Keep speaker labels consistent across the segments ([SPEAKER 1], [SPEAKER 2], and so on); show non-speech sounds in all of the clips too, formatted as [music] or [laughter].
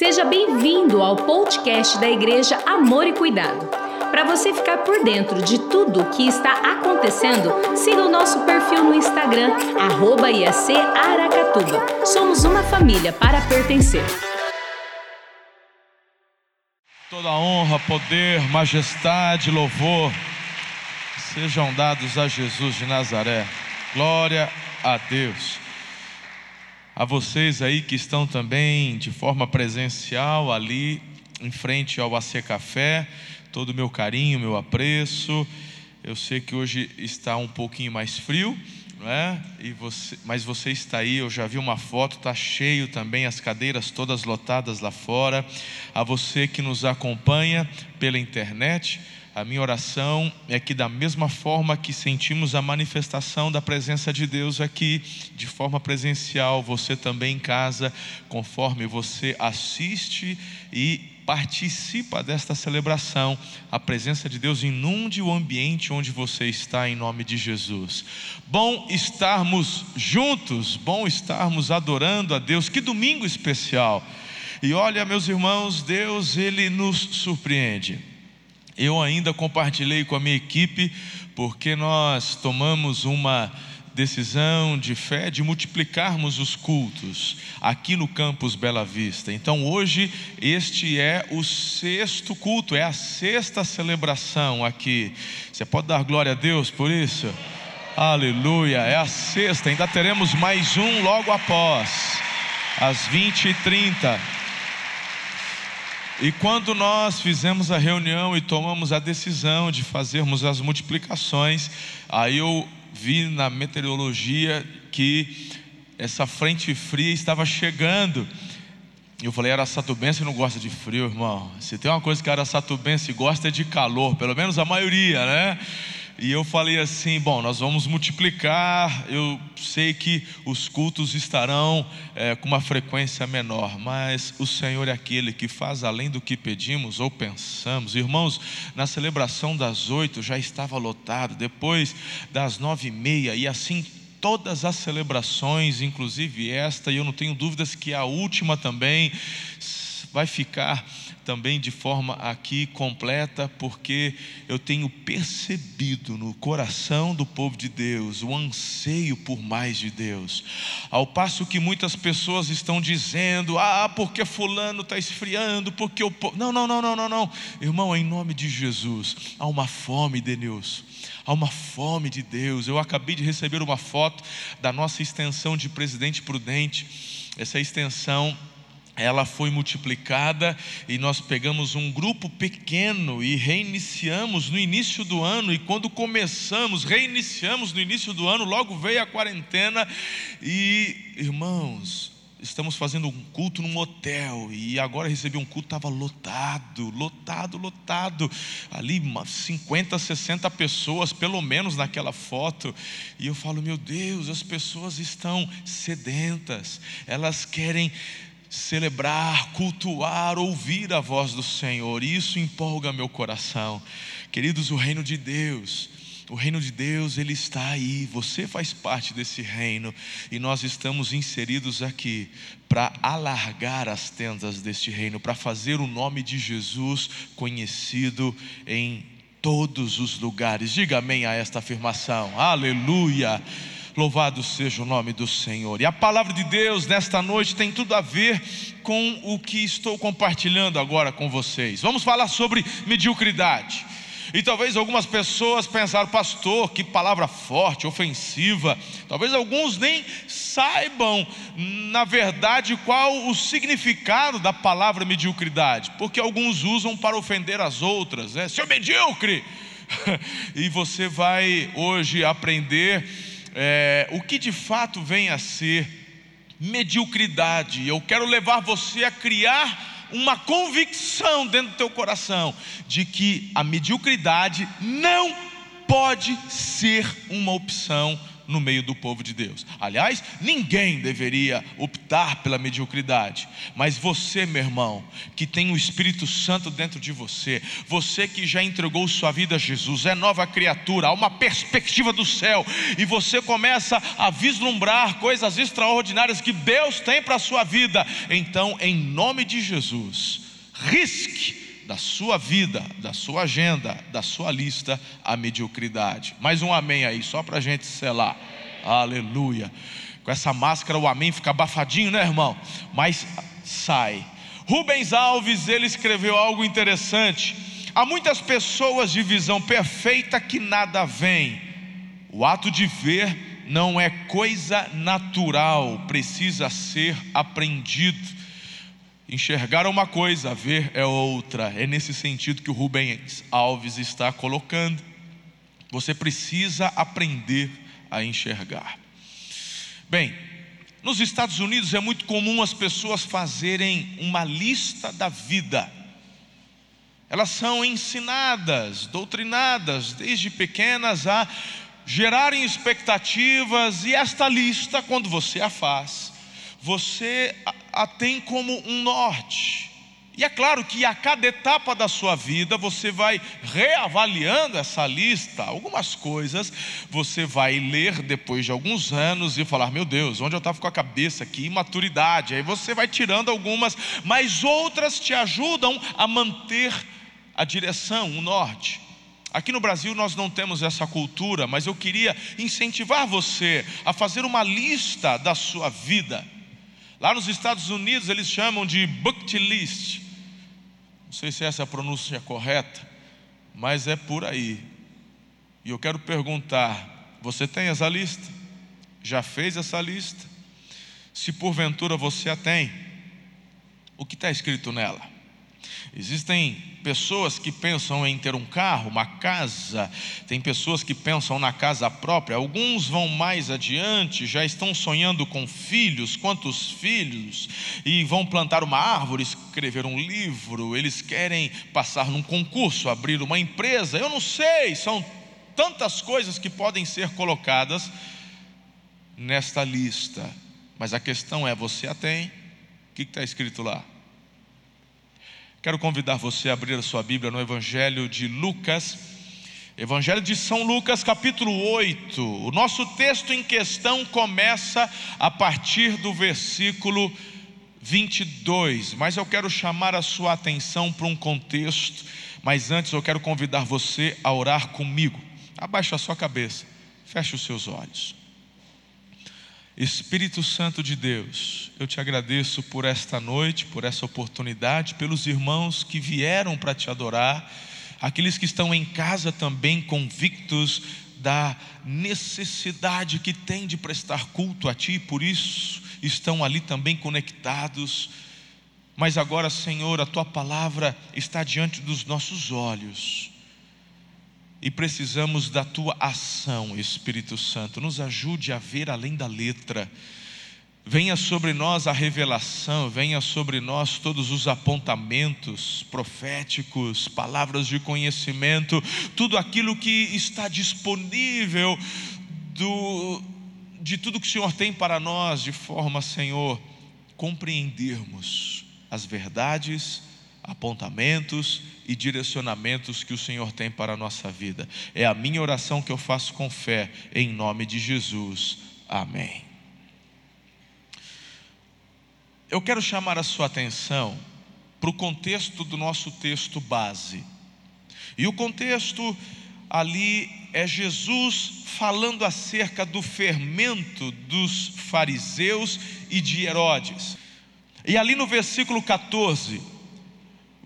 [SPEAKER 1] Seja bem-vindo ao podcast da Igreja Amor e Cuidado. Para você ficar por dentro de tudo o que está acontecendo, siga o nosso perfil no Instagram, arroba IAC Aracatuba. Somos uma família para pertencer.
[SPEAKER 2] Toda honra, poder, majestade, louvor sejam dados a Jesus de Nazaré. Glória a Deus. A vocês aí que estão também de forma presencial ali em frente ao AC Café, todo o meu carinho, meu apreço. Eu sei que hoje está um pouquinho mais frio, não é? E você, mas você está aí, eu já vi uma foto, está cheio também, as cadeiras todas lotadas lá fora. A você que nos acompanha pela internet, a minha oração é que, da mesma forma que sentimos a manifestação da presença de Deus aqui, de forma presencial, você também em casa, conforme você assiste e participa desta celebração, a presença de Deus inunde o ambiente onde você está, em nome de Jesus. Bom estarmos juntos, bom estarmos adorando a Deus, que domingo especial. E olha, meus irmãos, Deus, Ele nos surpreende. Eu ainda compartilhei com a minha equipe, porque nós tomamos uma decisão de fé de multiplicarmos os cultos aqui no campus Bela Vista. Então hoje este é o sexto culto, é a sexta celebração aqui. Você pode dar glória a Deus por isso? Aleluia, é a sexta, ainda teremos mais um logo após, às 20h30. E quando nós fizemos a reunião e tomamos a decisão de fazermos as multiplicações, aí eu vi na meteorologia que essa frente fria estava chegando. Eu falei, Araçatubense não gosta de frio, irmão. Se tem uma coisa que Araçatubense gosta é de calor, pelo menos a maioria, né? E eu falei assim: bom, nós vamos multiplicar. Eu sei que os cultos estarão é, com uma frequência menor, mas o Senhor é aquele que faz além do que pedimos ou pensamos. Irmãos, na celebração das oito já estava lotado, depois das nove e meia, e assim todas as celebrações, inclusive esta, e eu não tenho dúvidas que a última também vai ficar também de forma aqui completa, porque eu tenho percebido no coração do povo de Deus o anseio por mais de Deus. Ao passo que muitas pessoas estão dizendo: ah, porque Fulano está esfriando, porque o povo. Não, não, não, não, não, não. Irmão, em nome de Jesus, há uma fome, Denilson há uma fome de Deus. Eu acabei de receber uma foto da nossa extensão de Presidente Prudente. Essa extensão ela foi multiplicada e nós pegamos um grupo pequeno e reiniciamos no início do ano. E quando começamos, reiniciamos no início do ano, logo veio a quarentena. E irmãos, estamos fazendo um culto num hotel e agora recebi um culto, estava lotado, lotado, lotado. Ali 50, 60 pessoas, pelo menos naquela foto. E eu falo, meu Deus, as pessoas estão sedentas, elas querem celebrar, cultuar, ouvir a voz do Senhor. Isso empolga meu coração. Queridos, o reino de Deus, o reino de Deus, ele está aí. Você faz parte desse reino e nós estamos inseridos aqui para alargar as tendas deste reino, para fazer o nome de Jesus conhecido em todos os lugares. Diga amém a esta afirmação. Aleluia. Louvado seja o nome do Senhor. E a palavra de Deus nesta noite tem tudo a ver com o que estou compartilhando agora com vocês. Vamos falar sobre mediocridade. E talvez algumas pessoas pensaram, pastor, que palavra forte, ofensiva. Talvez alguns nem saibam, na verdade, qual o significado da palavra mediocridade, porque alguns usam para ofender as outras, né? Seu medíocre! [laughs] e você vai hoje aprender é, o que de fato vem a ser mediocridade. Eu quero levar você a criar uma convicção dentro do teu coração de que a mediocridade não pode ser uma opção no meio do povo de Deus. Aliás, ninguém deveria optar pela mediocridade, mas você, meu irmão, que tem o Espírito Santo dentro de você, você que já entregou sua vida a Jesus, é nova criatura, há uma perspectiva do céu, e você começa a vislumbrar coisas extraordinárias que Deus tem para a sua vida, então, em nome de Jesus, risque da sua vida, da sua agenda, da sua lista, a mediocridade. Mais um amém aí, só para a gente selar. Aleluia. Com essa máscara o amém fica abafadinho, né, irmão? Mas sai. Rubens Alves, ele escreveu algo interessante. Há muitas pessoas de visão perfeita que nada veem. O ato de ver não é coisa natural, precisa ser aprendido. Enxergar é uma coisa, ver é outra. É nesse sentido que o Rubens Alves está colocando. Você precisa aprender a enxergar. Bem, nos Estados Unidos é muito comum as pessoas fazerem uma lista da vida. Elas são ensinadas, doutrinadas desde pequenas a gerarem expectativas, e esta lista, quando você a faz, você a tem como um norte. E é claro que a cada etapa da sua vida você vai reavaliando essa lista. Algumas coisas você vai ler depois de alguns anos e falar: Meu Deus, onde eu estava com a cabeça aqui? Imaturidade. Aí você vai tirando algumas, mas outras te ajudam a manter a direção, o norte. Aqui no Brasil nós não temos essa cultura, mas eu queria incentivar você a fazer uma lista da sua vida Lá nos Estados Unidos eles chamam de bucket list. Não sei se essa é a pronúncia correta, mas é por aí. E eu quero perguntar: você tem essa lista? Já fez essa lista? Se porventura você a tem, o que está escrito nela? Existem pessoas que pensam em ter um carro, uma casa, tem pessoas que pensam na casa própria, alguns vão mais adiante, já estão sonhando com filhos, quantos filhos, e vão plantar uma árvore, escrever um livro, eles querem passar num concurso, abrir uma empresa, eu não sei, são tantas coisas que podem ser colocadas nesta lista, mas a questão é: você a tem? O que está escrito lá? Quero convidar você a abrir a sua Bíblia no Evangelho de Lucas, Evangelho de São Lucas, capítulo 8. O nosso texto em questão começa a partir do versículo 22, mas eu quero chamar a sua atenção para um contexto, mas antes eu quero convidar você a orar comigo. Abaixe a sua cabeça, feche os seus olhos. Espírito Santo de Deus, eu te agradeço por esta noite, por essa oportunidade, pelos irmãos que vieram para te adorar, aqueles que estão em casa também convictos da necessidade que tem de prestar culto a Ti, por isso estão ali também conectados. Mas agora, Senhor, a Tua palavra está diante dos nossos olhos e precisamos da tua ação, Espírito Santo. Nos ajude a ver além da letra. Venha sobre nós a revelação, venha sobre nós todos os apontamentos proféticos, palavras de conhecimento, tudo aquilo que está disponível do, de tudo que o Senhor tem para nós, de forma, Senhor, compreendermos as verdades apontamentos e direcionamentos que o Senhor tem para a nossa vida. É a minha oração que eu faço com fé, em nome de Jesus. Amém. Eu quero chamar a sua atenção para o contexto do nosso texto base. E o contexto ali é Jesus falando acerca do fermento dos fariseus e de Herodes. E ali no versículo 14,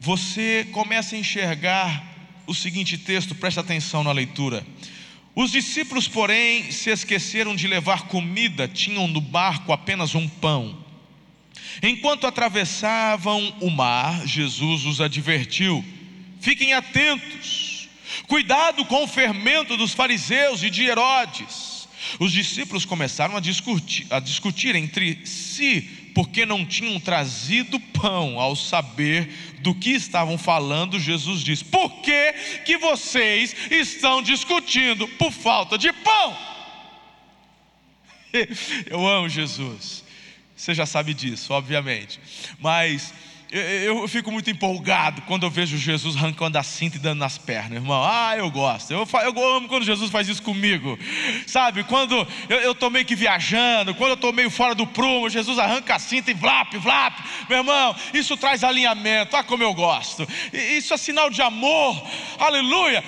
[SPEAKER 2] você começa a enxergar o seguinte texto, presta atenção na leitura. Os discípulos, porém, se esqueceram de levar comida, tinham no barco apenas um pão. Enquanto atravessavam o mar, Jesus os advertiu: fiquem atentos, cuidado com o fermento dos fariseus e de Herodes. Os discípulos começaram a discutir, a discutir entre si porque não tinham trazido pão. Ao saber do que estavam falando, Jesus diz: Por que, que vocês estão discutindo por falta de pão? [laughs] Eu amo Jesus. Você já sabe disso, obviamente. Mas eu, fico muito empolgado quando eu vejo Jesus arrancando a cinta e dando nas pernas, irmão. Ah, eu gosto. Eu, eu amo quando Jesus faz isso comigo. Sabe, quando eu estou meio que viajando, quando eu estou meio fora do prumo, Jesus arranca a cinta e vlap, vlap. Meu irmão, isso traz alinhamento. Ah, como eu gosto. Isso é sinal de amor. Aleluia.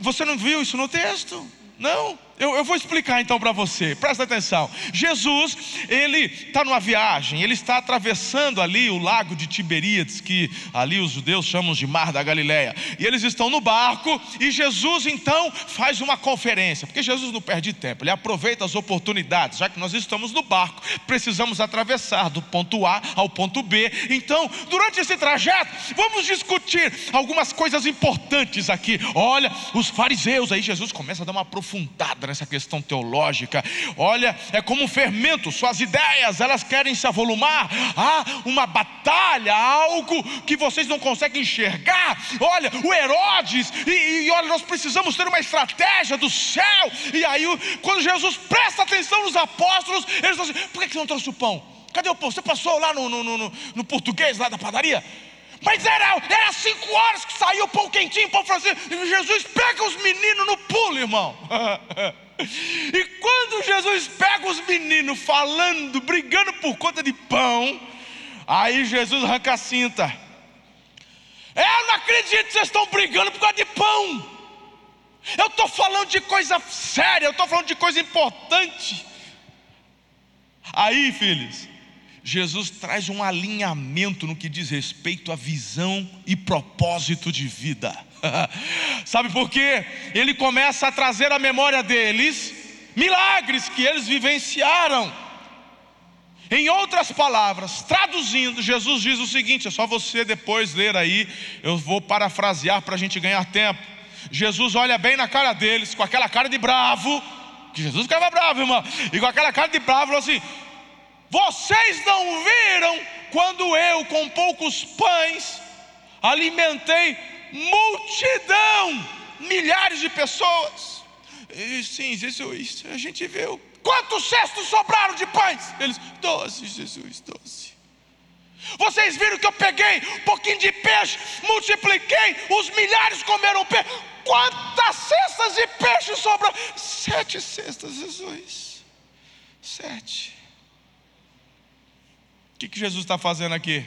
[SPEAKER 2] Você não viu isso no texto? Não. Eu, eu, vou explicar então para você, presta atenção. Jesus, ele está numa viagem, ele está atravessando ali o lago de Tiberíades, que ali os judeus chamam de Mar da Galileia. E eles estão no barco, e Jesus então faz uma conferência, porque Jesus não perde tempo, ele aproveita as oportunidades, já que nós estamos no barco, precisamos atravessar do ponto A ao ponto B. Então, durante esse trajeto, vamos discutir algumas coisas importantes aqui. Olha, os fariseus, aí Jesus começa a dar uma aprofundada nessa questão teológica. Olha, é como um fermento, suas ideias, elas querem se avolumar. Há uma batalha, algo que vocês não conseguem enxergar. Olha, o Herodes, e, e olha, nós precisamos ter uma estratégia do céu. E aí, quando Jesus presta atenção nos apóstolos, eles falam assim: por que você não trouxe o pão? Cadê o pão? Você passou lá no, no, no, no português, lá da padaria? Mas era, era cinco horas que saiu o pão quentinho, pão francês. Jesus pega os meninos no pulo, irmão. [laughs] e quando Jesus pega os meninos falando, brigando por conta de pão, aí Jesus arranca a cinta. Eu não acredito que vocês estão brigando por causa de pão. Eu estou falando de coisa séria, eu estou falando de coisa importante. Aí, filhos, Jesus traz um alinhamento no que diz respeito à visão e propósito de vida. [laughs] Sabe por quê? Ele começa a trazer à memória deles milagres que eles vivenciaram. Em outras palavras, traduzindo, Jesus diz o seguinte: é só você depois ler aí, eu vou parafrasear para a gente ganhar tempo. Jesus olha bem na cara deles, com aquela cara de bravo, que Jesus ficava bravo, irmão, e com aquela cara de bravo, assim: vocês não viram quando eu, com poucos pães, alimentei multidão, milhares de pessoas? E, sim, Jesus, a gente viu. Quantos cestos sobraram de pães? Eles, doze, Jesus, doze. Vocês viram que eu peguei um pouquinho de peixe, multipliquei, os milhares comeram peixe. Quantas cestas de peixe sobraram? Sete cestas, Jesus. Sete. Que, que Jesus está fazendo aqui?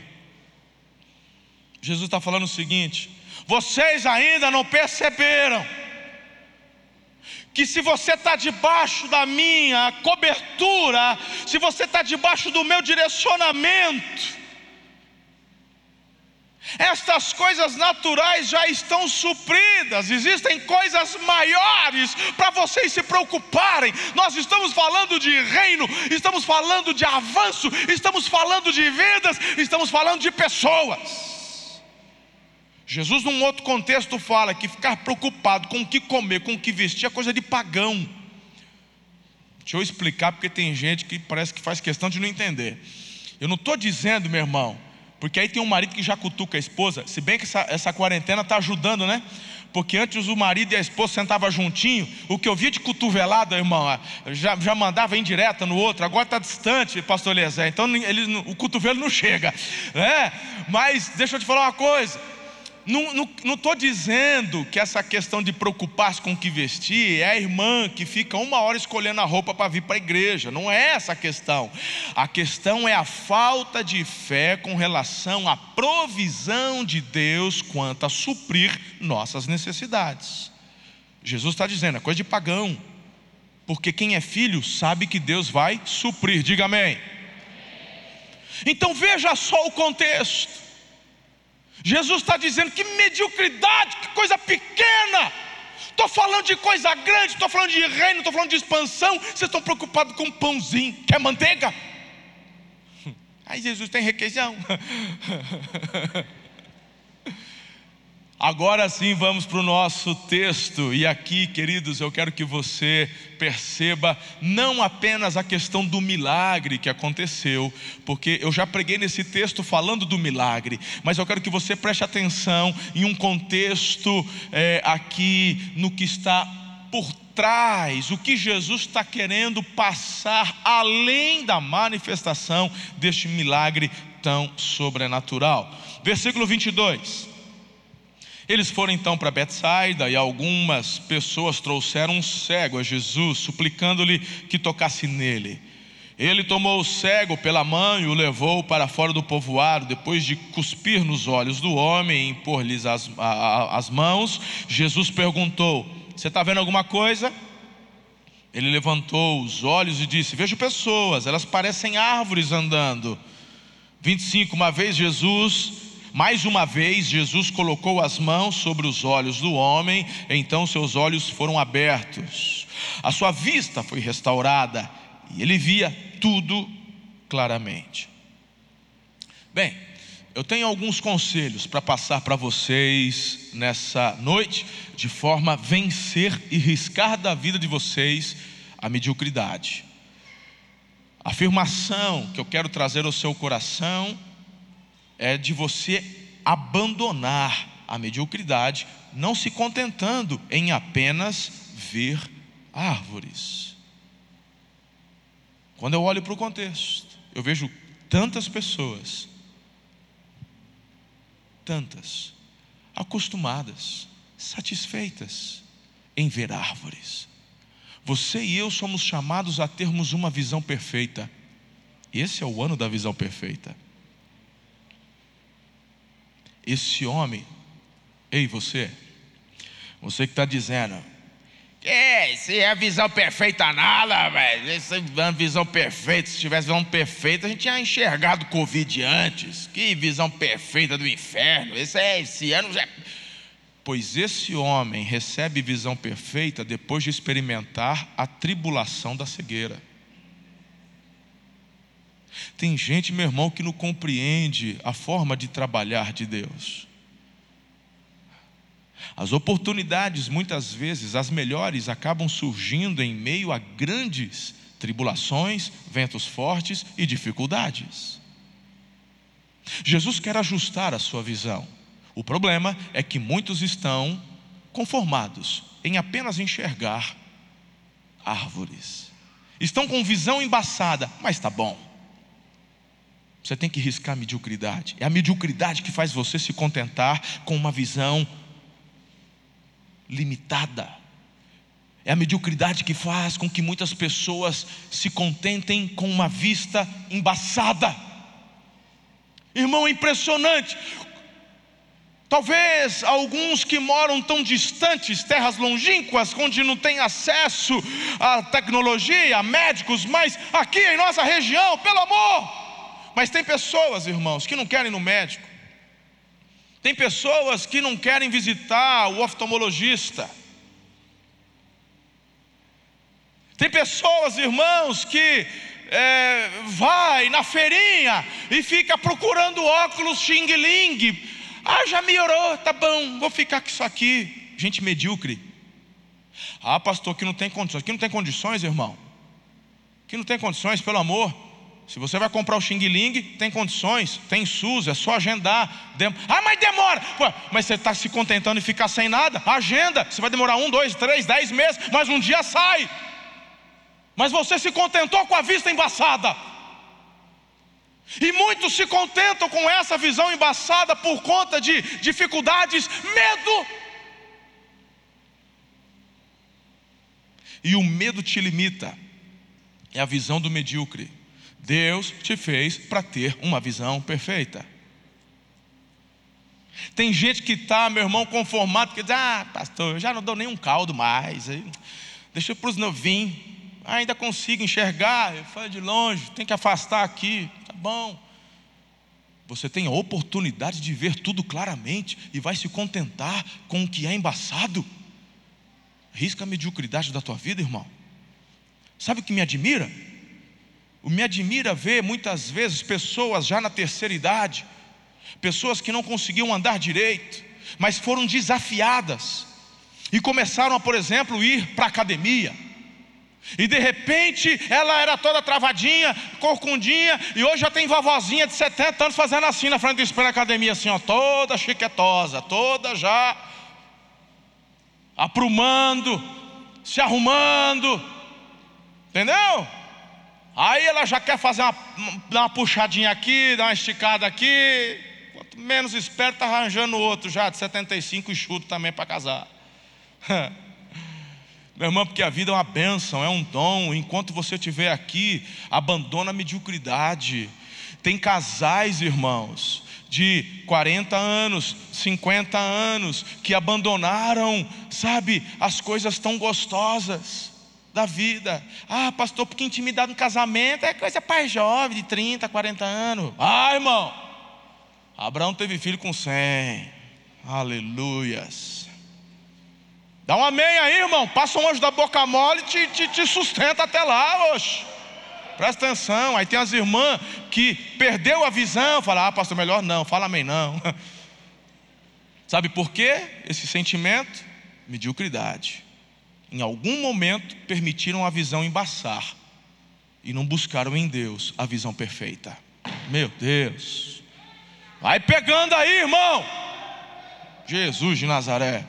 [SPEAKER 2] Jesus está falando o seguinte: vocês ainda não perceberam que se você está debaixo da minha cobertura, se você está debaixo do meu direcionamento, estas coisas naturais já estão supridas, existem coisas maiores para vocês se preocuparem. Nós estamos falando de reino, estamos falando de avanço, estamos falando de vidas, estamos falando de pessoas. Jesus, num outro contexto, fala que ficar preocupado com o que comer, com o que vestir, é coisa de pagão. Deixa eu explicar, porque tem gente que parece que faz questão de não entender. Eu não estou dizendo, meu irmão, porque aí tem um marido que já cutuca a esposa, se bem que essa, essa quarentena está ajudando, né? Porque antes o marido e a esposa sentavam juntinho, o que eu via de cotovelada, irmão, já, já mandava indireta no outro, agora está distante, pastor Eliezer, então ele, o cotovelo não chega, né? Mas deixa eu te falar uma coisa, não estou dizendo que essa questão de preocupar-se com o que vestir é a irmã que fica uma hora escolhendo a roupa para vir para a igreja. Não é essa a questão. A questão é a falta de fé com relação à provisão de Deus quanto a suprir nossas necessidades. Jesus está dizendo, é coisa de pagão. Porque quem é filho sabe que Deus vai suprir. Diga amém. Então veja só o contexto. Jesus está dizendo que mediocridade, que coisa pequena. Estou falando de coisa grande, estou falando de reino, estou falando de expansão. Vocês estão preocupados com pãozinho, quer manteiga? [laughs] Aí Jesus tem requeijão. [laughs] Agora sim vamos para o nosso texto, e aqui, queridos, eu quero que você perceba não apenas a questão do milagre que aconteceu, porque eu já preguei nesse texto falando do milagre, mas eu quero que você preste atenção em um contexto é, aqui no que está por trás, o que Jesus está querendo passar além da manifestação deste milagre tão sobrenatural. Versículo 22. Eles foram então para Betsaida e algumas pessoas trouxeram um cego a Jesus, suplicando-lhe que tocasse nele. Ele tomou o cego pela mão e o levou para fora do povoado. Depois de cuspir nos olhos do homem e impor-lhes as, as mãos, Jesus perguntou: Você está vendo alguma coisa? Ele levantou os olhos e disse: Vejo pessoas, elas parecem árvores andando. 25. Uma vez Jesus, mais uma vez, Jesus colocou as mãos sobre os olhos do homem, então seus olhos foram abertos. A sua vista foi restaurada e ele via tudo claramente. Bem, eu tenho alguns conselhos para passar para vocês nessa noite, de forma a vencer e riscar da vida de vocês a mediocridade. A afirmação que eu quero trazer ao seu coração é de você abandonar a mediocridade, não se contentando em apenas ver árvores. Quando eu olho para o contexto, eu vejo tantas pessoas, tantas, acostumadas, satisfeitas em ver árvores. Você e eu somos chamados a termos uma visão perfeita. Esse é o ano da visão perfeita. Esse homem, ei você, você que está dizendo, é, se é visão perfeita nada, velho. Essa é visão perfeita, se tivesse visão perfeita, a gente tinha enxergado Covid antes. Que visão perfeita do inferno. Esse, é, esse ano já. Pois esse homem recebe visão perfeita depois de experimentar a tribulação da cegueira. Tem gente, meu irmão, que não compreende a forma de trabalhar de Deus. As oportunidades, muitas vezes, as melhores, acabam surgindo em meio a grandes tribulações, ventos fortes e dificuldades. Jesus quer ajustar a sua visão. O problema é que muitos estão conformados em apenas enxergar árvores. Estão com visão embaçada, mas está bom. Você tem que riscar a mediocridade. É a mediocridade que faz você se contentar com uma visão limitada. É a mediocridade que faz com que muitas pessoas se contentem com uma vista embaçada. Irmão, é impressionante. Talvez alguns que moram tão distantes, terras longínquas, onde não tem acesso à tecnologia, a médicos, mas aqui em nossa região, pelo amor. Mas tem pessoas, irmãos, que não querem ir no médico, tem pessoas que não querem visitar o oftalmologista. Tem pessoas, irmãos, que é, vai na feirinha e fica procurando óculos Xing Ling. Ah, já melhorou, tá bom, vou ficar com isso aqui. Gente medíocre. Ah, pastor, que não tem condições. Que não tem condições, irmão. Que não tem condições, pelo amor. Se você vai comprar o Xing Ling, tem condições, tem SUS, é só agendar. Dem ah, mas demora! Pô, mas você está se contentando em ficar sem nada? Agenda, você vai demorar um, dois, três, dez meses, mas um dia sai. Mas você se contentou com a vista embaçada. E muitos se contentam com essa visão embaçada por conta de dificuldades, medo. E o medo te limita, é a visão do medíocre. Deus te fez para ter uma visão perfeita. Tem gente que está, meu irmão, conformado, que diz: Ah, pastor, eu já não dou nenhum caldo mais. Deixa para os novinhos. ainda consigo enxergar. Eu falo de longe, tem que afastar aqui. Tá bom. Você tem a oportunidade de ver tudo claramente e vai se contentar com o que é embaçado. Risca a mediocridade da tua vida, irmão. Sabe o que me admira? Me admira ver muitas vezes pessoas já na terceira idade, pessoas que não conseguiam andar direito, mas foram desafiadas e começaram a, por exemplo, ir para a academia. E de repente ela era toda travadinha, corcundinha, e hoje já tem vovozinha de 70 anos fazendo assim na frente do espelho da academia, assim, ó, toda chiquetosa, toda já aprumando, se arrumando, entendeu? Aí ela já quer fazer uma, uma puxadinha aqui, dar uma esticada aqui. Quanto menos esperto, está arranjando outro já de 75 e chuto também para casar. [laughs] Meu irmão, porque a vida é uma bênção, é um dom. Enquanto você estiver aqui, abandona a mediocridade. Tem casais, irmãos, de 40 anos, 50 anos, que abandonaram, sabe, as coisas tão gostosas da vida. Ah, pastor, porque intimidade no casamento é coisa para jovem, de 30, 40 anos. Ah, irmão, Abraão teve filho com 100. Aleluias. Dá um amém aí, irmão. Passa um anjo da boca mole e te, te, te sustenta até lá, oxe. Presta atenção. Aí tem as irmãs que perdeu a visão, fala: "Ah, pastor, melhor não, fala amém não". [laughs] Sabe por quê? Esse sentimento, mediocridade. Em algum momento permitiram a visão embaçar e não buscaram em Deus a visão perfeita. Meu Deus. Vai pegando aí, irmão. Jesus de Nazaré.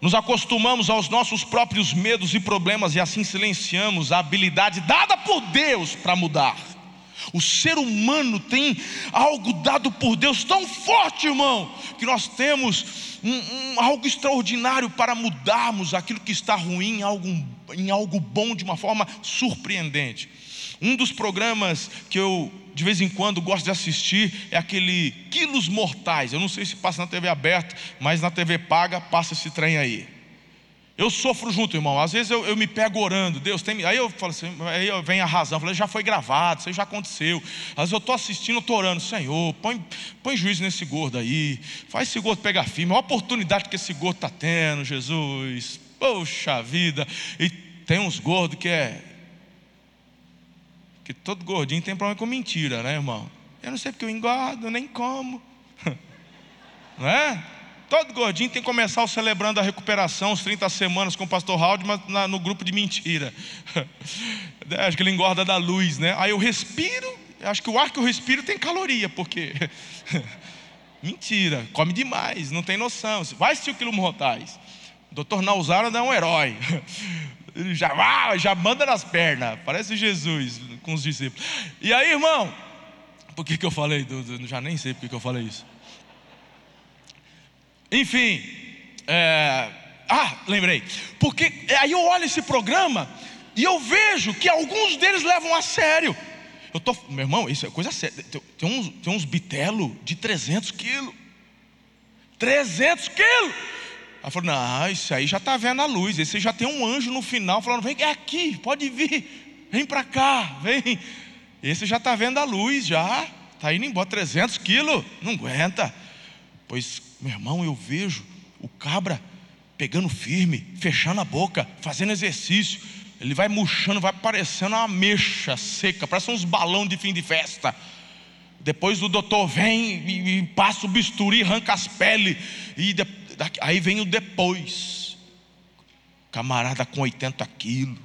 [SPEAKER 2] Nos acostumamos aos nossos próprios medos e problemas e assim silenciamos a habilidade dada por Deus para mudar. O ser humano tem algo dado por Deus tão forte, irmão, que nós temos um, um, algo extraordinário para mudarmos aquilo que está ruim em algo, em algo bom de uma forma surpreendente. Um dos programas que eu de vez em quando gosto de assistir é aquele Quilos Mortais. Eu não sei se passa na TV aberta, mas na TV paga passa esse trem aí. Eu sofro junto, irmão. Às vezes eu, eu me pego orando, Deus tem. Aí eu falo assim, aí vem a razão. Falei, já foi gravado, isso já aconteceu. Às vezes eu estou assistindo, estou orando, Senhor, põe, põe juízo nesse gordo aí. Faz esse gordo pegar firme. A oportunidade que esse gordo está tendo, Jesus. Poxa vida. E tem uns gordos que é que todo gordinho tem problema com mentira, né, irmão? Eu não sei porque eu engordo, nem como. [laughs] Não é? Todo gordinho tem que começar o celebrando a recuperação, os 30 semanas com o pastor Raul, mas na, no grupo de mentira. [laughs] acho que ele engorda da luz, né? Aí eu respiro, acho que o ar que eu respiro tem caloria, porque. [laughs] mentira, come demais, não tem noção. Vai assistir o quilômetro mortais. Doutor Nausara é um herói. [laughs] Ele já, ah, já manda nas pernas, parece Jesus com os discípulos. E aí, irmão, por que, que eu falei? Do, do, já nem sei por que, que eu falei isso. Enfim, é, ah, lembrei. Porque aí eu olho esse programa e eu vejo que alguns deles levam a sério. Eu tô, meu irmão, isso é coisa séria. Tem, tem uns, tem uns bitelo de 300 quilos. 300 quilos. Ela falou: Não, isso aí já está vendo a luz. Esse já tem um anjo no final falando: Vem é aqui, pode vir, vem para cá, vem. Esse já está vendo a luz, já está indo embora, 300 quilos, não aguenta. Pois, meu irmão, eu vejo o cabra pegando firme, fechando a boca, fazendo exercício. Ele vai murchando, vai parecendo uma mecha seca, parece uns balões de fim de festa. Depois o doutor vem e, e passa o bisturi, arranca as peles, e de, aí vem o depois. Camarada com 80 quilos,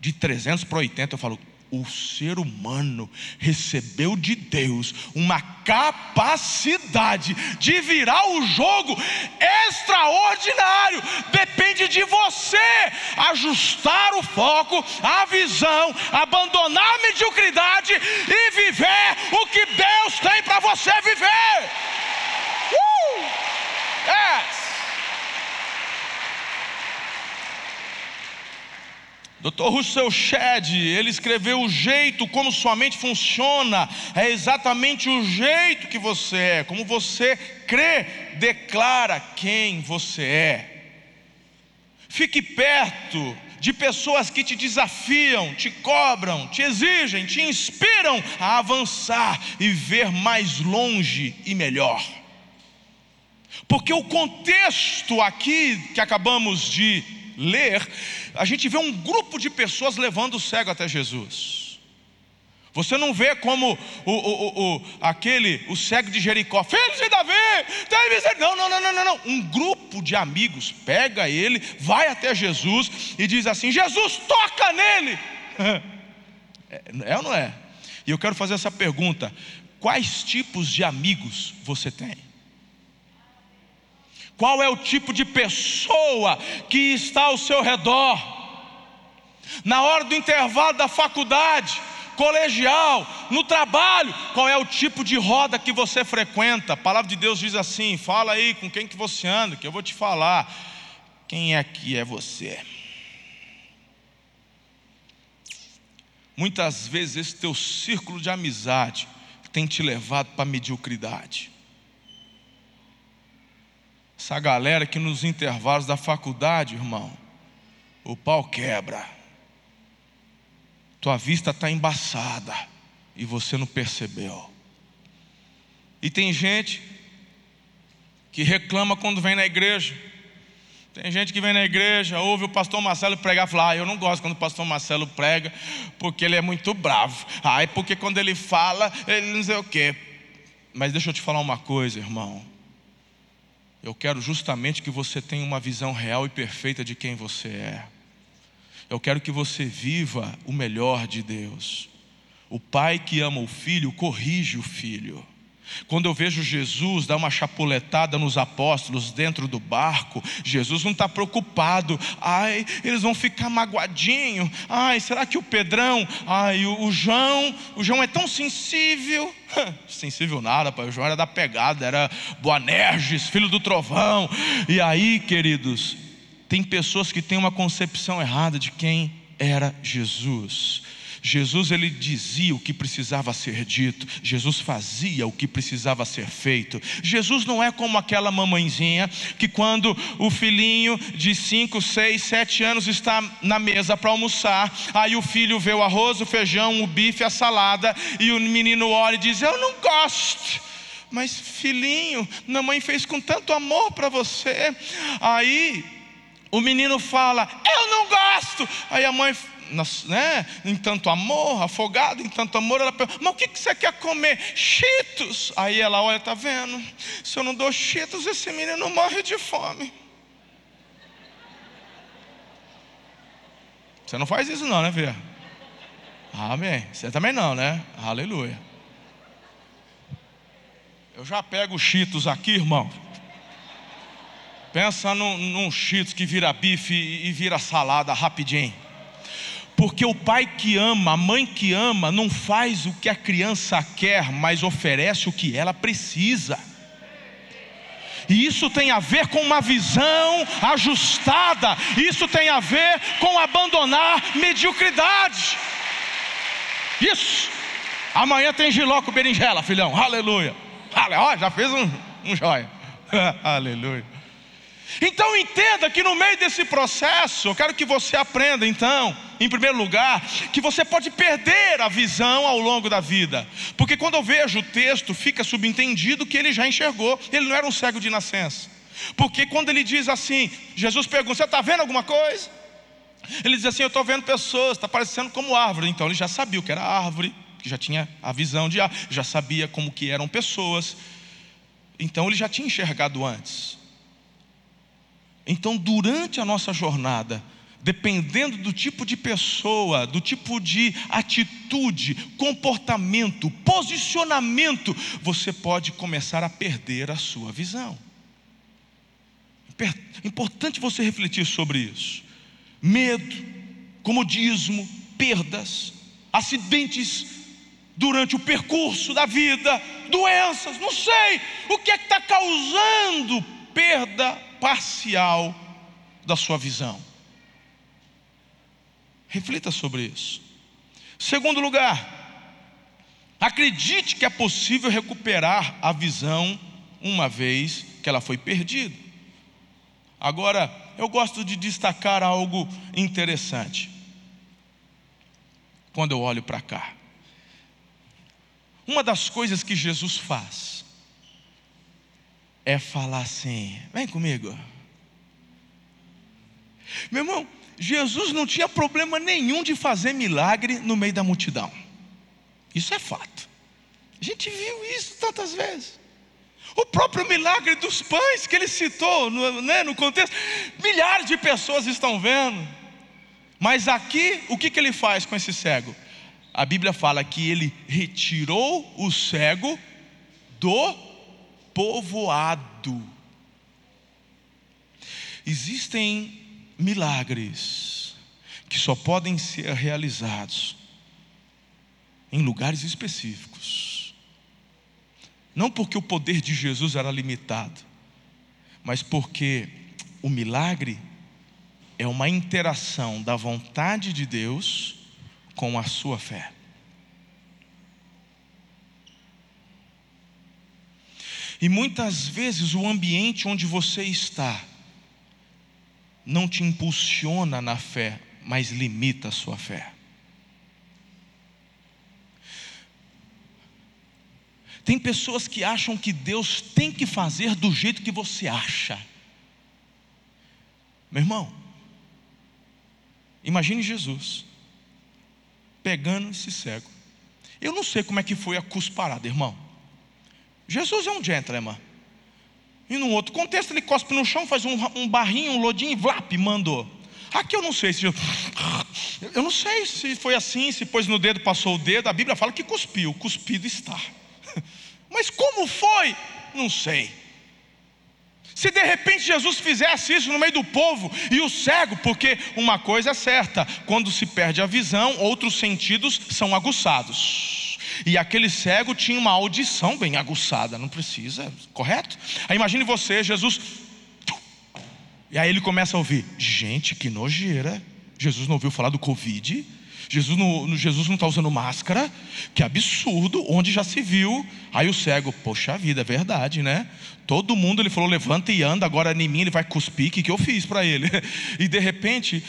[SPEAKER 2] de 300 para 80, eu falo, o ser humano recebeu de Deus uma capacidade de virar o jogo extraordinário. Depende de você ajustar o foco, a visão, abandonar a mediocridade e viver o que Deus tem para você viver. Uh! Yes! Dr. Russell Shedd, ele escreveu o jeito como sua mente funciona, é exatamente o jeito que você é, como você crê, declara quem você é. Fique perto de pessoas que te desafiam, te cobram, te exigem, te inspiram a avançar e ver mais longe e melhor. Porque o contexto aqui que acabamos de ler, a gente vê um grupo de pessoas levando o cego até Jesus. Você não vê como o, o, o, aquele, o cego de Jericó, filho de Davi, tem não, não, não, não, não. Um grupo de amigos pega ele, vai até Jesus e diz assim: Jesus, toca nele. [laughs] É, é ou não é? E eu quero fazer essa pergunta: quais tipos de amigos você tem? Qual é o tipo de pessoa que está ao seu redor? Na hora do intervalo da faculdade, colegial, no trabalho, qual é o tipo de roda que você frequenta? A palavra de Deus diz assim: fala aí com quem que você anda, que eu vou te falar. Quem é que é você? Muitas vezes esse teu círculo de amizade tem te levado para a mediocridade. Essa galera que nos intervalos da faculdade, irmão, o pau quebra. Tua vista está embaçada e você não percebeu. E tem gente que reclama quando vem na igreja. Tem gente que vem na igreja, ouve o pastor Marcelo pregar e fala: Ah, eu não gosto quando o pastor Marcelo prega, porque ele é muito bravo. Ah, é porque quando ele fala, ele não sei o quê. Mas deixa eu te falar uma coisa, irmão. Eu quero justamente que você tenha uma visão real e perfeita de quem você é. Eu quero que você viva o melhor de Deus. O pai que ama o filho corrige o filho. Quando eu vejo Jesus dar uma chapuletada nos apóstolos dentro do barco, Jesus não está preocupado. Ai, eles vão ficar magoadinho. Ai, será que o Pedrão, ai, o, o João, o João é tão sensível. [laughs] sensível nada, pai. O João era da pegada, era Boanerges, filho do trovão. E aí, queridos, tem pessoas que têm uma concepção errada de quem era Jesus. Jesus ele dizia o que precisava ser dito, Jesus fazia o que precisava ser feito. Jesus não é como aquela mamãezinha que quando o filhinho de 5, 6, 7 anos está na mesa para almoçar, aí o filho vê o arroz, o feijão, o bife, a salada e o menino olha e diz: "Eu não gosto". Mas filhinho, mamãe fez com tanto amor para você. Aí o menino fala: Eu não gosto. Aí a mãe né, em tanto amor, afogada em tanto amor, ela pergunta, mas o que você quer comer? Cheetos. Aí ela olha, está vendo? Se eu não dou cheetos, esse menino morre de fome. Você não faz isso não, né, Vê? Amém. Você também não, né? Aleluia. Eu já pego os cheetos aqui, irmão. Pensa num, num cheetos que vira bife e vira salada rapidinho. Porque o pai que ama, a mãe que ama, não faz o que a criança quer, mas oferece o que ela precisa. E isso tem a ver com uma visão ajustada, isso tem a ver com abandonar mediocridade. Isso. Amanhã tem giló com berinjela, filhão. Aleluia. Aleluia. Já fez um, um joia. [laughs] Aleluia. Então entenda que no meio desse processo, eu quero que você aprenda então, em primeiro lugar, que você pode perder a visão ao longo da vida. Porque quando eu vejo o texto, fica subentendido que ele já enxergou, ele não era um cego de nascença. Porque quando ele diz assim, Jesus pergunta: Você está vendo alguma coisa? Ele diz assim: Eu estou vendo pessoas, está parecendo como árvore. Então ele já sabia o que era árvore, que já tinha a visão de árvore, já sabia como que eram pessoas. Então ele já tinha enxergado antes. Então, durante a nossa jornada, dependendo do tipo de pessoa, do tipo de atitude, comportamento, posicionamento, você pode começar a perder a sua visão. Importante você refletir sobre isso. Medo, comodismo, perdas, acidentes durante o percurso da vida, doenças, não sei o que é que está causando perda parcial da sua visão. Reflita sobre isso. Segundo lugar, acredite que é possível recuperar a visão uma vez que ela foi perdida. Agora, eu gosto de destacar algo interessante. Quando eu olho para cá, uma das coisas que Jesus faz é falar assim: vem comigo. Meu irmão, Jesus não tinha problema nenhum de fazer milagre no meio da multidão. Isso é fato. A gente viu isso tantas vezes. O próprio milagre dos pães que ele citou no, né, no contexto, milhares de pessoas estão vendo. Mas aqui, o que, que ele faz com esse cego? A Bíblia fala que ele retirou o cego do povoado. Existem milagres que só podem ser realizados em lugares específicos. Não porque o poder de Jesus era limitado, mas porque o milagre é uma interação da vontade de Deus com a sua fé. E muitas vezes o ambiente onde você está não te impulsiona na fé, mas limita a sua fé. Tem pessoas que acham que Deus tem que fazer do jeito que você acha. Meu irmão, imagine Jesus pegando esse cego. Eu não sei como é que foi a cusparada, irmão. Jesus é um gentleman. E num outro contexto, ele cospe no chão, faz um, um barrinho, um lodinho e vlap, mandou. Aqui eu não sei se. Eu não sei se foi assim, se pôs no dedo, passou o dedo. A Bíblia fala que cuspiu, cuspido está. [laughs] Mas como foi? Não sei. Se de repente Jesus fizesse isso no meio do povo e o cego, porque uma coisa é certa: quando se perde a visão, outros sentidos são aguçados. E aquele cego tinha uma audição bem aguçada, não precisa, correto? Aí imagine você, Jesus. E aí ele começa a ouvir: gente, que nojeira. Jesus não ouviu falar do Covid. Jesus não, Jesus não está usando máscara, que absurdo, onde já se viu. Aí o cego, poxa vida, é verdade, né? Todo mundo ele falou, levanta e anda, agora em mim ele vai cuspir, o que, que eu fiz para ele? [laughs] E de repente,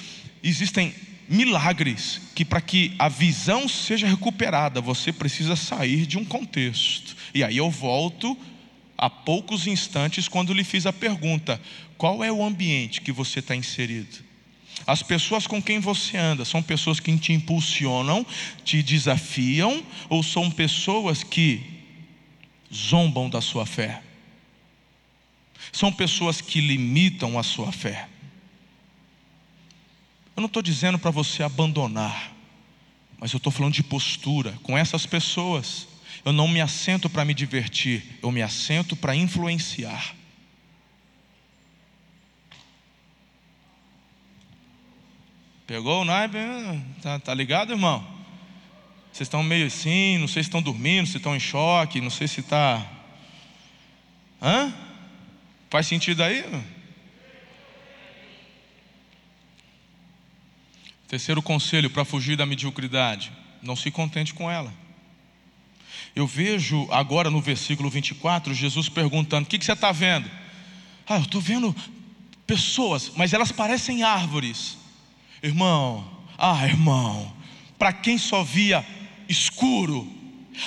[SPEAKER 2] existem milagres que para que a visão seja recuperada, você precisa sair de um contexto. E aí eu volto a poucos instantes quando lhe fiz a pergunta: qual é o ambiente que você está inserido? As pessoas com quem você anda são pessoas que te impulsionam, te desafiam, ou são pessoas que zombam da sua fé? São pessoas que limitam a sua fé. Eu não estou dizendo para você abandonar, mas eu estou falando de postura. Com essas pessoas, eu não me assento para me divertir, eu me assento para influenciar. Pegou o naipe? Tá, tá ligado, irmão? Vocês estão meio assim, não sei se estão dormindo, se estão em choque, não sei se está. Hã? Faz sentido aí? Terceiro conselho para fugir da mediocridade: não se contente com ela. Eu vejo agora no versículo 24 Jesus perguntando: O que, que você está vendo? Ah, eu estou vendo pessoas, mas elas parecem árvores. Irmão, ah, irmão, para quem só via escuro,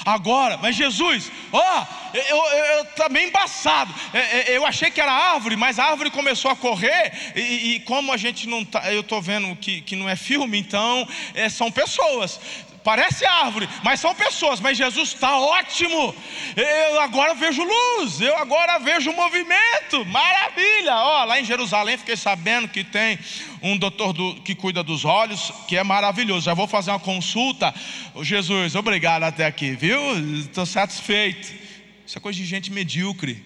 [SPEAKER 2] Agora, mas Jesus, ó, oh, eu, eu, eu tá embaçado. Eu, é, é, eu achei que era árvore, mas a árvore começou a correr, e, e como a gente não tá, eu estou vendo que, que não é filme, então é, são pessoas parece árvore, mas são pessoas. Mas Jesus está ótimo. Eu agora vejo luz, eu agora vejo movimento. Maravilha! Ó, lá em Jerusalém fiquei sabendo que tem um doutor do, que cuida dos olhos, que é maravilhoso. Já vou fazer uma consulta. Jesus, obrigado até aqui, viu? Estou satisfeito. Isso é coisa de gente medíocre.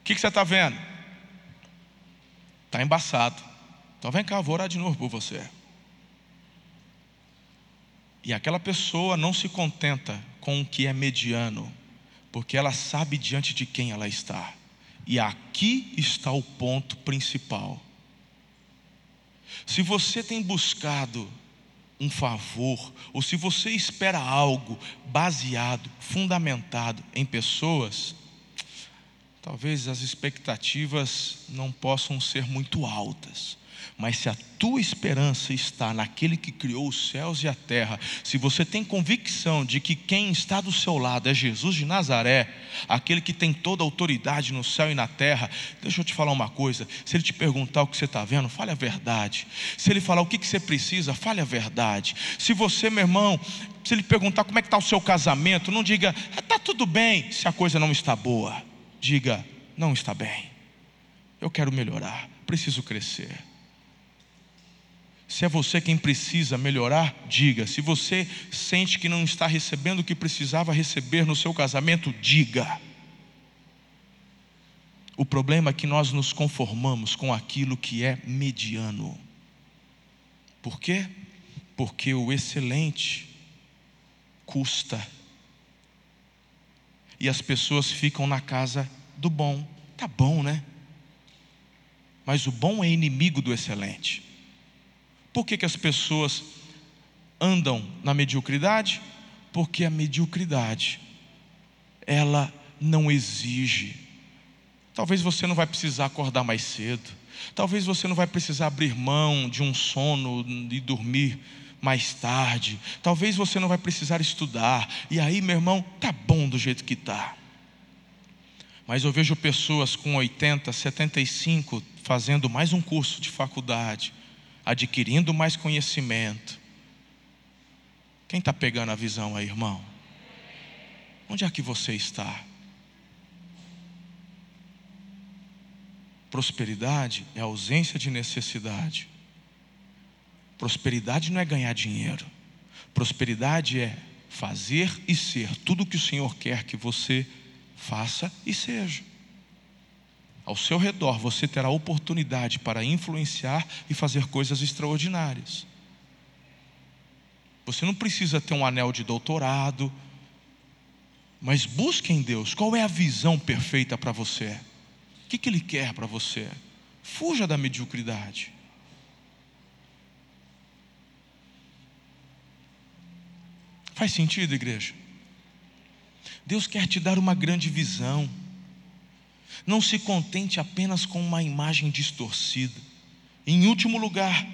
[SPEAKER 2] O que, que você está vendo? Está embaçado. Então vem cá, vou orar de novo por você. E aquela pessoa não se contenta com o que é mediano, porque ela sabe diante de quem ela está. E aqui está o ponto principal. Se você tem buscado um favor, ou se você espera algo baseado, fundamentado em pessoas, talvez as expectativas não possam ser muito altas. Mas se a tua esperança está naquele que criou os céus e a terra, se você tem convicção de que quem está do seu lado é Jesus de Nazaré, aquele que tem toda a autoridade no céu e na terra, deixa eu te falar uma coisa: se ele te perguntar o que você está vendo, fale a verdade. Se ele falar o que você precisa, fale a verdade. Se você, meu irmão, se ele perguntar como é que está o seu casamento, não diga, está tudo bem, se a coisa não está boa. Diga, não está bem. Eu quero melhorar, preciso crescer. Se é você quem precisa melhorar, diga. Se você sente que não está recebendo o que precisava receber no seu casamento, diga. O problema é que nós nos conformamos com aquilo que é mediano. Por quê? Porque o excelente custa. E as pessoas ficam na casa do bom. Tá bom, né? Mas o bom é inimigo do excelente. Por que, que as pessoas andam na mediocridade? Porque a mediocridade, ela não exige Talvez você não vai precisar acordar mais cedo. Talvez você não vai precisar abrir mão de um sono e dormir mais tarde. Talvez você não vai precisar estudar. E aí, meu irmão, tá bom do jeito que tá. Mas eu vejo pessoas com 80, 75 fazendo mais um curso de faculdade, adquirindo mais conhecimento. Quem está pegando a visão aí, irmão? Onde é que você está? Prosperidade é ausência de necessidade. Prosperidade não é ganhar dinheiro. Prosperidade é fazer e ser tudo o que o Senhor quer que você faça e seja. Ao seu redor você terá oportunidade para influenciar e fazer coisas extraordinárias. Você não precisa ter um anel de doutorado, mas busque em Deus qual é a visão perfeita para você. O que, que Ele quer para você? Fuja da mediocridade. Faz sentido, igreja? Deus quer te dar uma grande visão. Não se contente apenas com uma imagem distorcida. Em último lugar,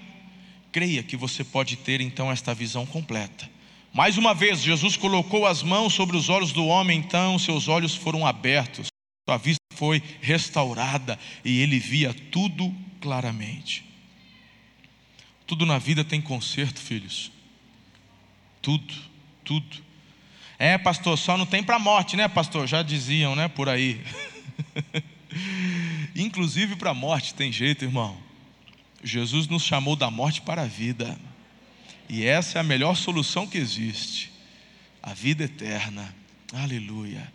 [SPEAKER 2] creia que você pode ter então esta visão completa. Mais uma vez, Jesus colocou as mãos sobre os olhos do homem, então seus olhos foram abertos. Sua vista foi restaurada e ele via tudo claramente. Tudo na vida tem conserto, filhos. Tudo, tudo. É, pastor, só não tem para morte, né, pastor? Já diziam, né, por aí. [laughs] [laughs] Inclusive para a morte tem jeito, irmão. Jesus nos chamou da morte para a vida. E essa é a melhor solução que existe. A vida eterna. Aleluia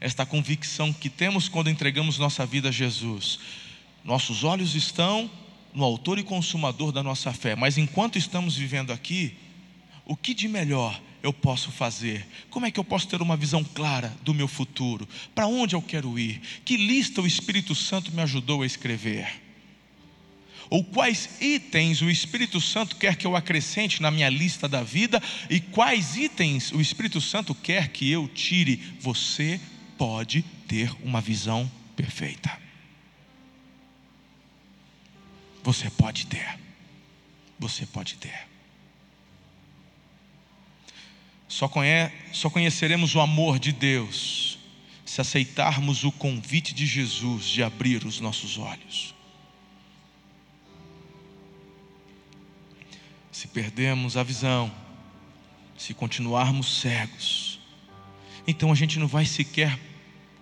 [SPEAKER 2] esta convicção que temos quando entregamos nossa vida a Jesus. Nossos olhos estão no Autor e Consumador da nossa fé, mas enquanto estamos vivendo aqui, o que de melhor eu posso fazer? Como é que eu posso ter uma visão clara do meu futuro? Para onde eu quero ir? Que lista o Espírito Santo me ajudou a escrever? Ou quais itens o Espírito Santo quer que eu acrescente na minha lista da vida e quais itens o Espírito Santo quer que eu tire? Você pode ter uma visão perfeita. Você pode ter. Você pode ter. Só, conhe só conheceremos o amor de Deus se aceitarmos o convite de Jesus de abrir os nossos olhos. Se perdermos a visão, se continuarmos cegos, então a gente não vai sequer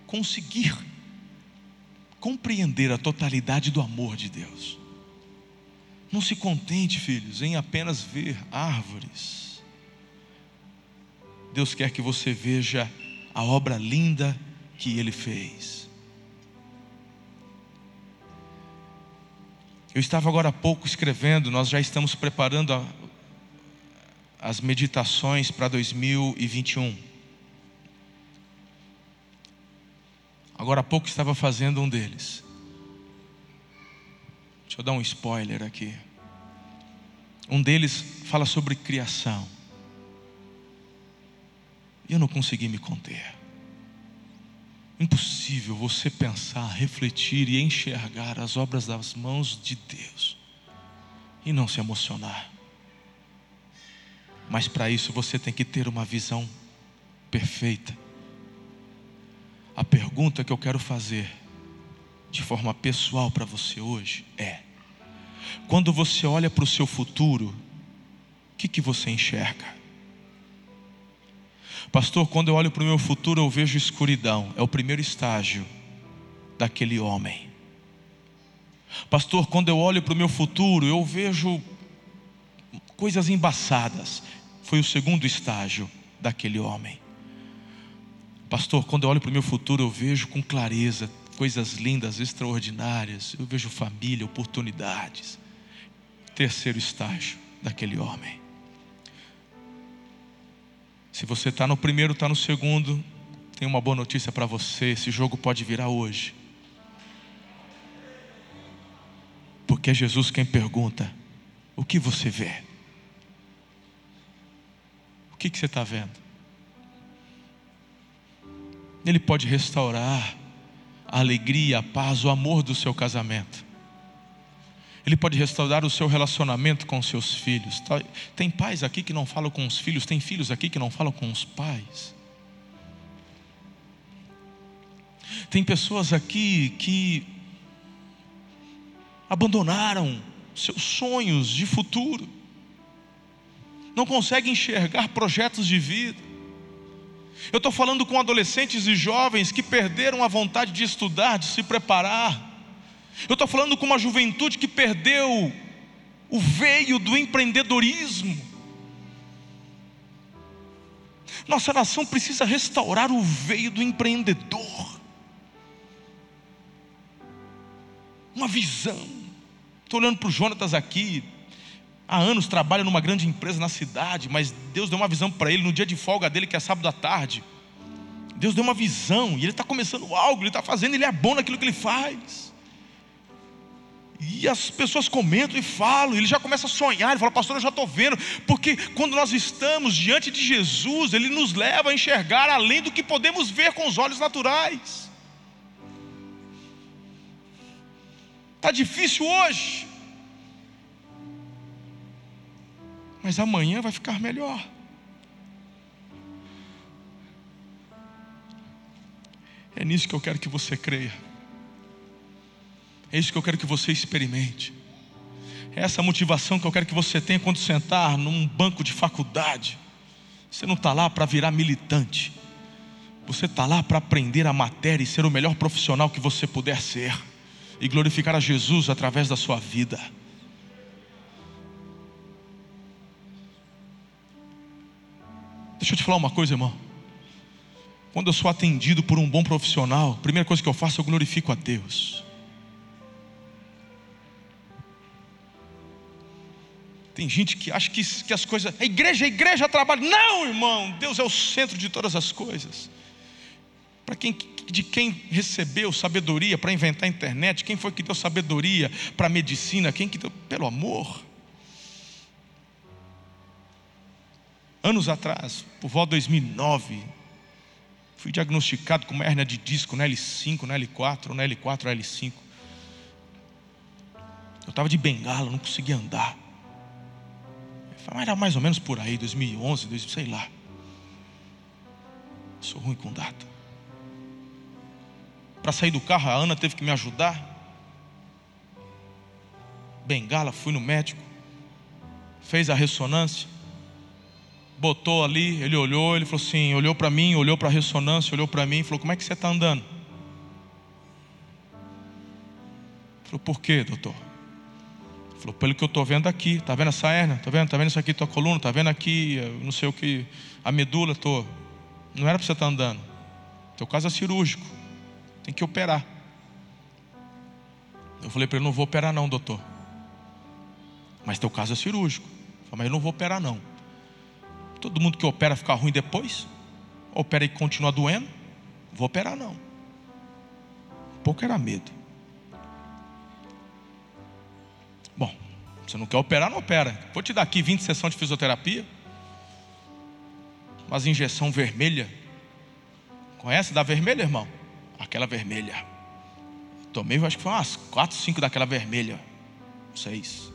[SPEAKER 2] conseguir compreender a totalidade do amor de Deus. Não se contente, filhos, em apenas ver árvores. Deus quer que você veja a obra linda que Ele fez. Eu estava agora há pouco escrevendo, nós já estamos preparando a, as meditações para 2021. Agora há pouco estava fazendo um deles. Deixa eu dar um spoiler aqui. Um deles fala sobre criação. E eu não consegui me conter. Impossível você pensar, refletir e enxergar as obras das mãos de Deus e não se emocionar. Mas para isso você tem que ter uma visão perfeita a pergunta que eu quero fazer de forma pessoal para você hoje é: quando você olha para o seu futuro, o que, que você enxerga? Pastor, quando eu olho para o meu futuro, eu vejo escuridão, é o primeiro estágio daquele homem. Pastor, quando eu olho para o meu futuro, eu vejo coisas embaçadas, foi o segundo estágio daquele homem. Pastor, quando eu olho para o meu futuro, eu vejo com clareza, coisas lindas, extraordinárias. Eu vejo família, oportunidades. Terceiro estágio daquele homem. Se você está no primeiro, está no segundo, tem uma boa notícia para você: esse jogo pode virar hoje. Porque é Jesus quem pergunta: o que você vê? O que, que você está vendo? Ele pode restaurar a alegria, a paz, o amor do seu casamento. Ele pode restaurar o seu relacionamento com seus filhos. Tá, tem pais aqui que não falam com os filhos, tem filhos aqui que não falam com os pais. Tem pessoas aqui que abandonaram seus sonhos de futuro, não conseguem enxergar projetos de vida. Eu estou falando com adolescentes e jovens que perderam a vontade de estudar, de se preparar. Eu estou falando com uma juventude que perdeu o veio do empreendedorismo. Nossa nação precisa restaurar o veio do empreendedor. Uma visão. Estou olhando para o Jonatas aqui. Há anos trabalha numa grande empresa na cidade, mas Deus deu uma visão para ele no dia de folga dele, que é sábado à tarde. Deus deu uma visão e ele está começando algo, ele está fazendo, ele é bom naquilo que ele faz. E as pessoas comentam e falam, ele já começa a sonhar, ele fala, pastor, eu já estou vendo, porque quando nós estamos diante de Jesus, ele nos leva a enxergar além do que podemos ver com os olhos naturais. Está difícil hoje, mas amanhã vai ficar melhor. É nisso que eu quero que você creia. É isso que eu quero que você experimente. É essa motivação que eu quero que você tenha quando sentar num banco de faculdade. Você não está lá para virar militante. Você está lá para aprender a matéria e ser o melhor profissional que você puder ser. E glorificar a Jesus através da sua vida. Deixa eu te falar uma coisa, irmão. Quando eu sou atendido por um bom profissional, a primeira coisa que eu faço, eu glorifico a Deus. Tem gente que acha que, que as coisas, a igreja, a igreja trabalha. Não, irmão, Deus é o centro de todas as coisas. Para quem, de quem recebeu sabedoria para inventar a internet, quem foi que deu sabedoria para a medicina, quem que deu, pelo amor. Anos atrás, por volta de 2009, fui diagnosticado com uma hérnia de disco na L5, na L4, na L4, na L5. Eu estava de bengala, não conseguia andar. Era mais ou menos por aí, 2011, 2000, sei lá. Sou ruim com data. Para sair do carro, a Ana teve que me ajudar. Bengala, fui no médico. Fez a ressonância botou ali, ele olhou, ele falou assim, olhou para mim, olhou para a ressonância, olhou para mim, falou: "Como é que você está andando?" Falou: "Por quê, doutor?" Falou: "Pelo que eu estou vendo aqui, tá vendo essa hernia? Tá vendo? Tá vendo isso aqui tua coluna? Tá vendo aqui, não sei o que, a medula, tô. Não era para você estar tá andando. Teu caso é cirúrgico. Tem que operar." Eu falei para ele: "Não vou operar não, doutor." Mas teu caso é cirúrgico. Eu falei, mas eu não vou operar não. Todo mundo que opera fica ruim depois? Opera e continua doendo? Vou operar não. Um pouco era medo. Bom, você não quer operar, não opera. Vou te dar aqui 20 sessões de fisioterapia. Umas injeção vermelha. Conhece da vermelha, irmão? Aquela vermelha. Tomei, acho que foi umas 4, 5 daquela vermelha. Seis.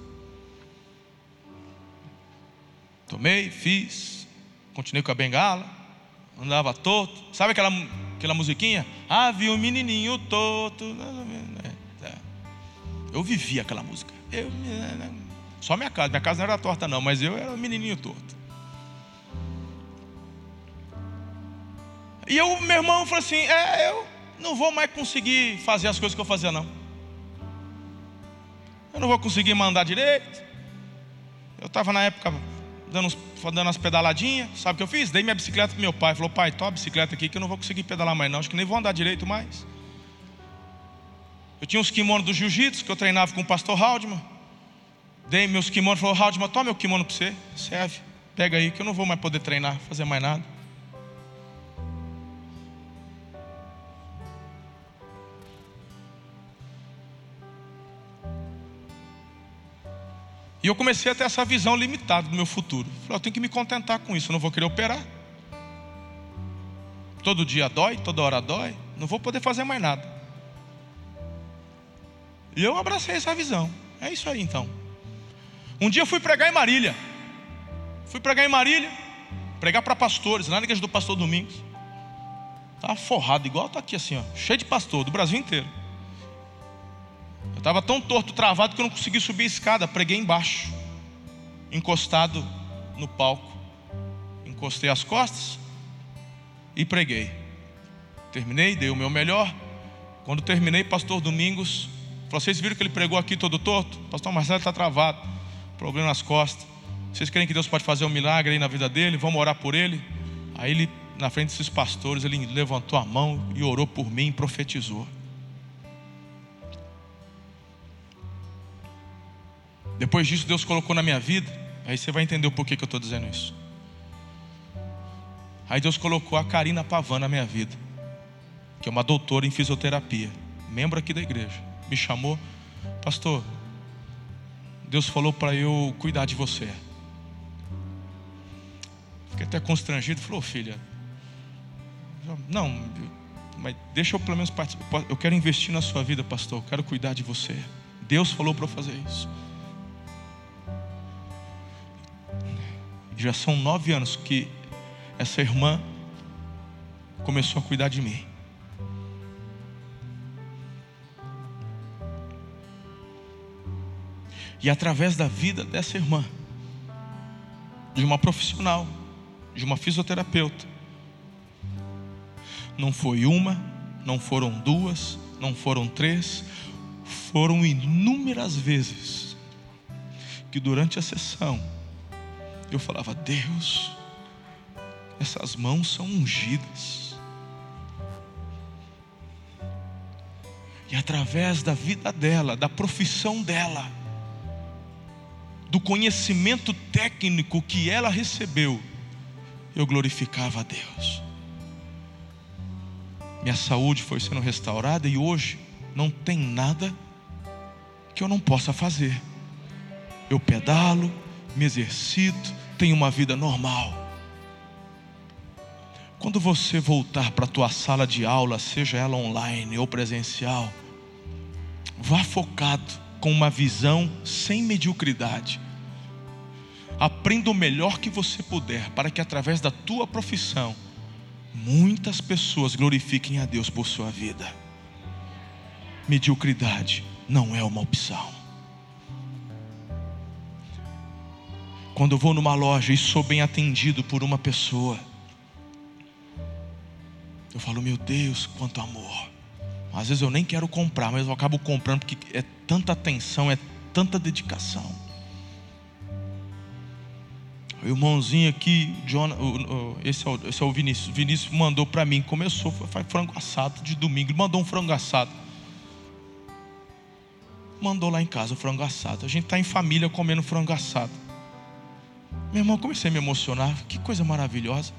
[SPEAKER 2] Tomei, fiz. Continuei com a bengala, andava torto. Sabe aquela, aquela musiquinha? Ah, vi um menininho torto. Eu vivia aquela música. Eu, só minha casa, minha casa não era torta não, mas eu era um menininho torto. E eu, meu irmão falou assim: É, eu não vou mais conseguir fazer as coisas que eu fazia, não. Eu não vou conseguir mandar direito. Eu estava na época dando, dando umas pedaladinhas. Sabe o que eu fiz? Dei minha bicicleta para meu pai. Falou, pai, toma a bicicleta aqui que eu não vou conseguir pedalar mais não. Acho que nem vou andar direito mais. Eu tinha uns kimonos do jiu-jitsu que eu treinava com o pastor Haldman. Dei meus kimonos, falou: Haldman, toma meu kimono para você, serve, pega aí que eu não vou mais poder treinar, fazer mais nada. E eu comecei a ter essa visão limitada do meu futuro. Falei, eu tenho que me contentar com isso, eu não vou querer operar. Todo dia dói, toda hora dói, não vou poder fazer mais nada. E eu abracei essa visão. É isso aí então. Um dia eu fui pregar em Marília. Fui pregar em Marília, pregar para pastores, lá na igreja do pastor Domingos. Estava forrado, igual está aqui assim, ó, cheio de pastor, do Brasil inteiro. Eu estava tão torto, travado, que eu não consegui subir a escada. Preguei embaixo, encostado no palco. Encostei as costas e preguei. Terminei, dei o meu melhor. Quando terminei, pastor Domingos falou: Vocês viram que ele pregou aqui todo torto? Pastor Marcelo está travado, problema nas costas. Vocês creem que Deus pode fazer um milagre aí na vida dele? Vamos orar por ele? Aí ele, na frente desses pastores, ele levantou a mão e orou por mim e profetizou. Depois disso, Deus colocou na minha vida. Aí você vai entender o porquê que eu estou dizendo isso. Aí Deus colocou a Karina Pavan na minha vida, que é uma doutora em fisioterapia, membro aqui da igreja. Me chamou, pastor. Deus falou para eu cuidar de você. Fiquei até constrangido. Falou, filha, não, mas deixa eu pelo menos participar. Eu quero investir na sua vida, pastor. Eu quero cuidar de você. Deus falou para eu fazer isso. Já são nove anos que essa irmã começou a cuidar de mim. E através da vida dessa irmã, de uma profissional, de uma fisioterapeuta, não foi uma, não foram duas, não foram três, foram inúmeras vezes que durante a sessão eu falava: Deus, essas mãos são ungidas. E através da vida dela, da profissão dela, do conhecimento técnico que ela recebeu, eu glorificava a Deus. Minha saúde foi sendo restaurada e hoje não tem nada que eu não possa fazer. Eu pedalo, me exercito, tenho uma vida normal. Quando você voltar para a tua sala de aula, seja ela online ou presencial, vá focado com uma visão sem mediocridade. Aprenda o melhor que você puder, para que através da tua profissão, muitas pessoas glorifiquem a Deus por sua vida. Mediocridade não é uma opção. Quando eu vou numa loja e sou bem atendido por uma pessoa, eu falo, meu Deus, quanto amor. Às vezes eu nem quero comprar, mas eu acabo comprando porque é tanta atenção, é tanta dedicação. O irmãozinho aqui, John, esse, é o, esse é o Vinícius. O Vinícius mandou para mim, começou, foi frango assado de domingo. Ele mandou um frango assado. Mandou lá em casa o frango assado. A gente está em família comendo frango assado. Meu irmão, comecei a me emocionar. Que coisa maravilhosa.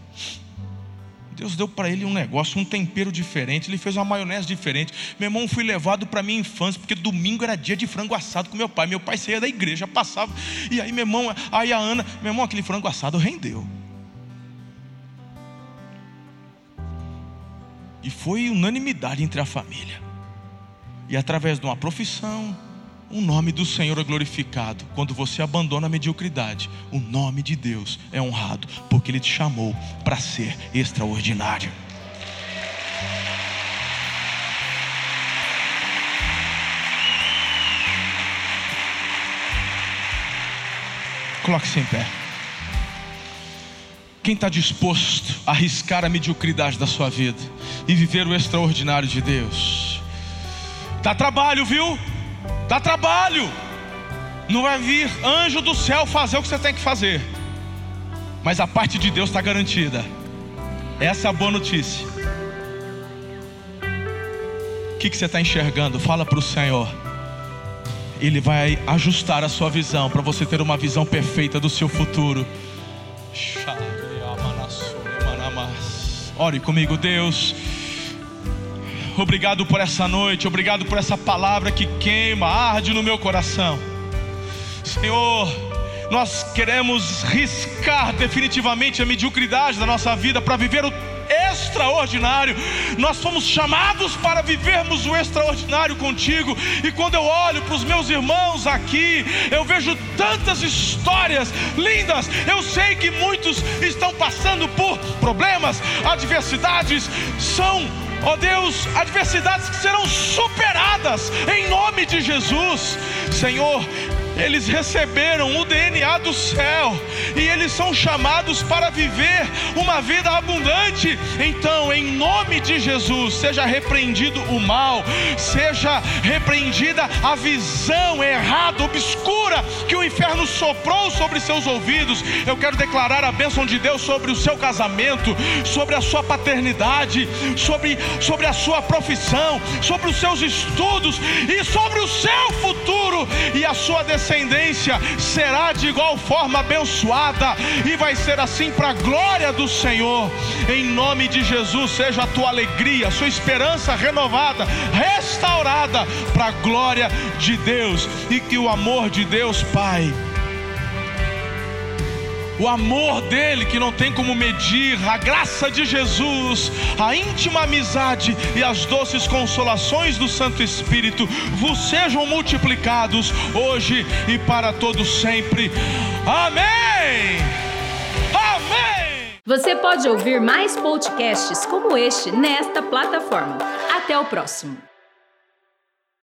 [SPEAKER 2] Deus deu para ele um negócio, um tempero diferente. Ele fez uma maionese diferente. Meu irmão, fui levado para minha infância, porque domingo era dia de frango assado com meu pai. Meu pai saía da igreja, passava. E aí, meu irmão, aí a Ana, meu irmão, aquele frango assado rendeu. E foi unanimidade entre a família. E através de uma profissão, o nome do Senhor é glorificado. Quando você abandona a mediocridade, o nome de Deus é honrado, porque Ele te chamou para ser extraordinário. Coloque-se em pé. Quem está disposto a arriscar a mediocridade da sua vida e viver o extraordinário de Deus? Dá trabalho, viu? Dá trabalho. Não vai vir anjo do céu fazer o que você tem que fazer. Mas a parte de Deus está garantida. Essa é a boa notícia. que, que você está enxergando? Fala para o Senhor. Ele vai ajustar a sua visão para você ter uma visão perfeita do seu futuro. Ore comigo, Deus. Obrigado por essa noite, obrigado por essa palavra que queima, arde no meu coração. Senhor, nós queremos riscar definitivamente a mediocridade da nossa vida para viver o extraordinário. Nós fomos chamados para vivermos o extraordinário contigo. E quando eu olho para os meus irmãos aqui, eu vejo tantas histórias lindas. Eu sei que muitos estão passando por problemas, adversidades, são ó Deus, adversidades que serão superadas em nome de Jesus. Senhor, eles receberam o DNA do céu e eles são chamados para viver uma vida abundante. Então, em nome de Jesus, seja repreendido o mal, seja repreendida a visão errada, obscura que o inferno soprou sobre seus ouvidos. Eu quero declarar a bênção de Deus sobre o seu casamento, sobre a sua paternidade, sobre, sobre a sua profissão, sobre os seus estudos e sobre o seu futuro e a sua descendência descendência será de igual forma abençoada, e vai ser assim para a glória do Senhor. Em nome de Jesus, seja a tua alegria, a sua esperança renovada, restaurada para a glória de Deus, e que o amor de Deus, Pai, o amor dele que não tem como medir, a graça de Jesus, a íntima amizade e as doces consolações do Santo Espírito vos sejam multiplicados hoje e para todos sempre. Amém. Amém.
[SPEAKER 1] Você pode ouvir mais podcasts como este nesta plataforma. Até o próximo.